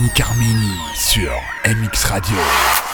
Yannick sur MX Radio.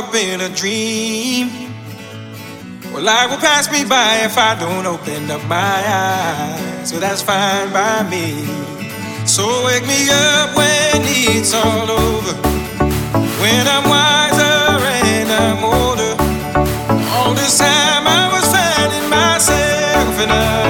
Up in a dream. Well, life will pass me by if I don't open up my eyes. So that's fine by me. So wake me up when it's all over. When I'm wiser and I'm older. All this time I was finding myself and I.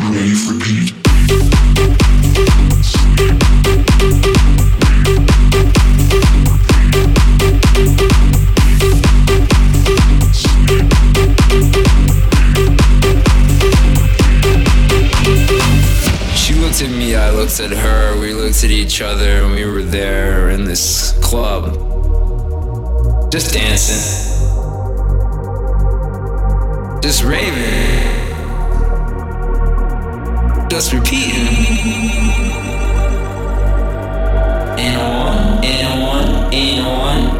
She looked at me, I looked at her, we looked at each other, and we were there in this club. Just dancing. Just raving us repeat. And one, and one, and one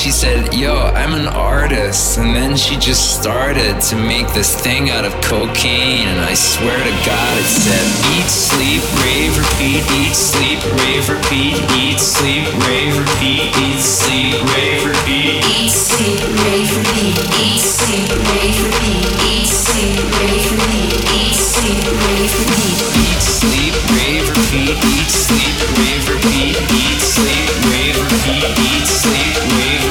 she said, Yo, I'm an artist. And then she just started to make this thing out of cocaine. And I swear to God, it said, Eat, sleep, rave, repeat, eat, sleep, rave, repeat, eat, sleep, rave, repeat, eat, sleep, rave, repeat. Eat, sleep, rave, repeat. Eat, sleep, rave, repeat. Eat, sleep, rave, repeat. Eat, sleep, rave, repeat. Eat, sleep, rave, repeat, eat, sleep, rave, repeat, eat, sleep, rave, repeat, eat, sleep, rave,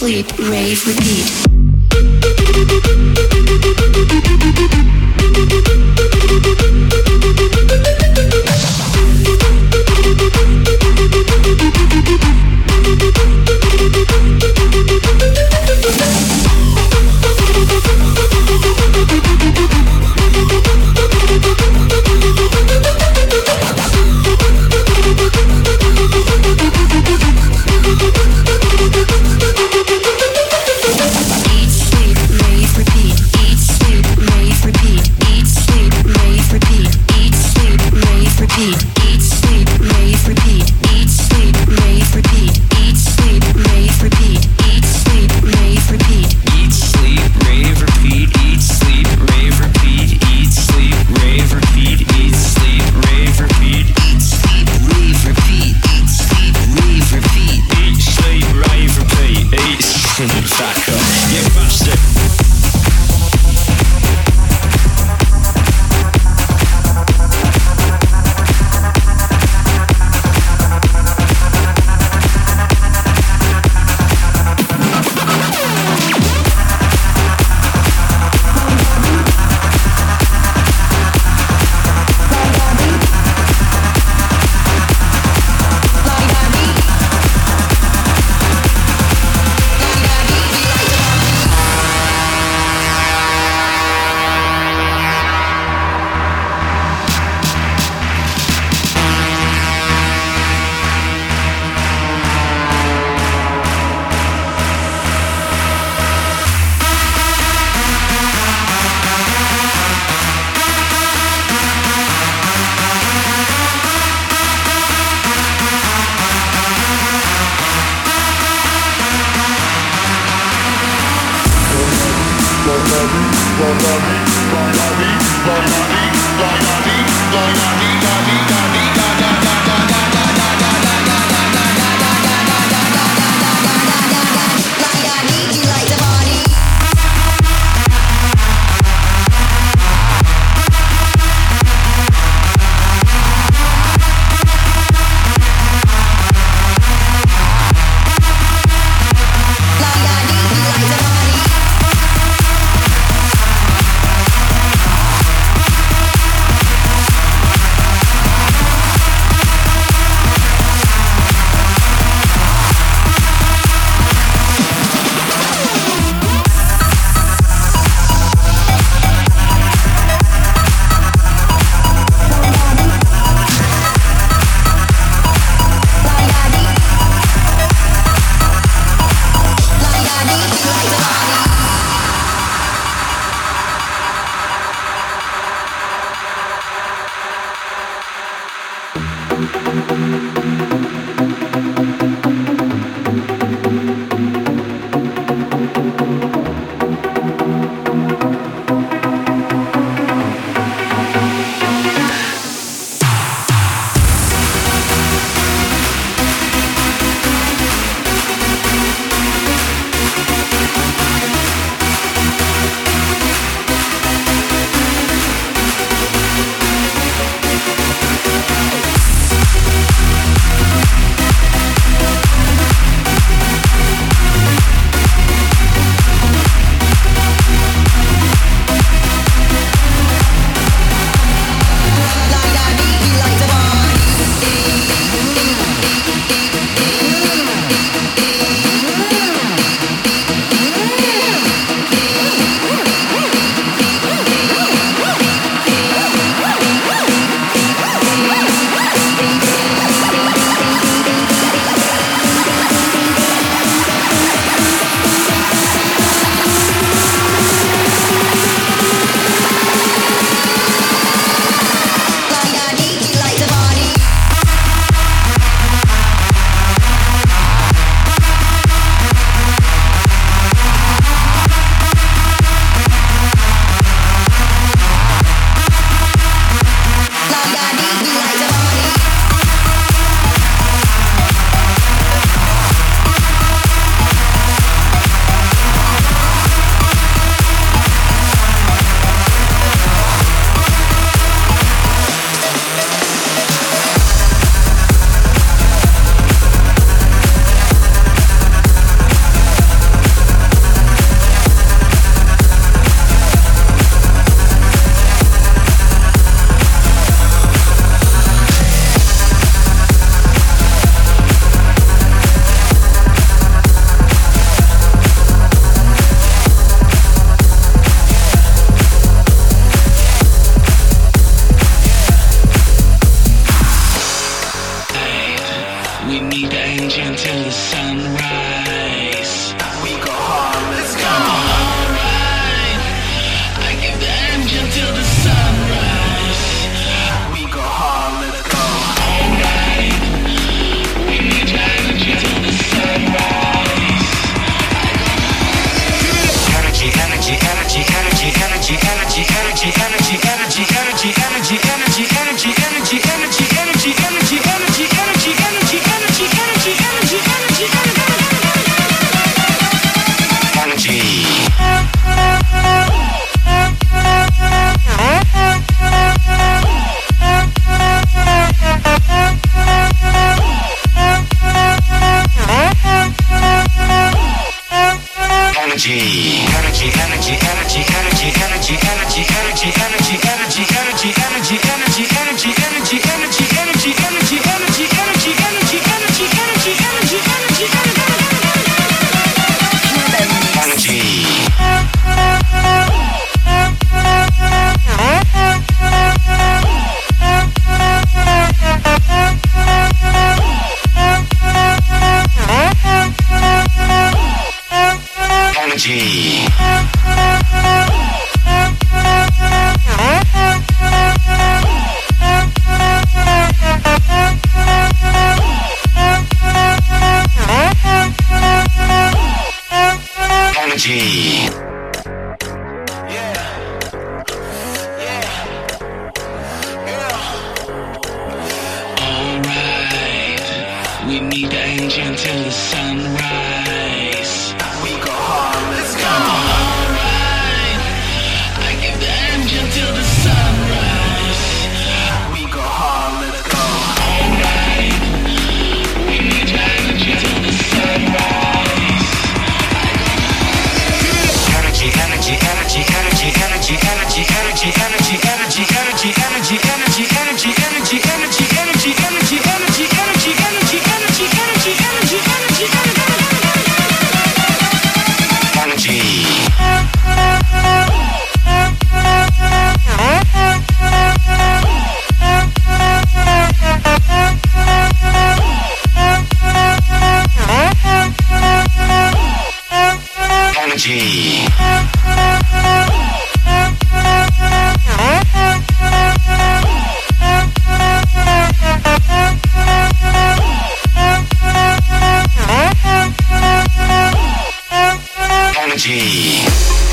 Sleep, Thank repeat. Energy. Energy.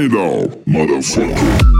Up, motherfucker. Motherfucker.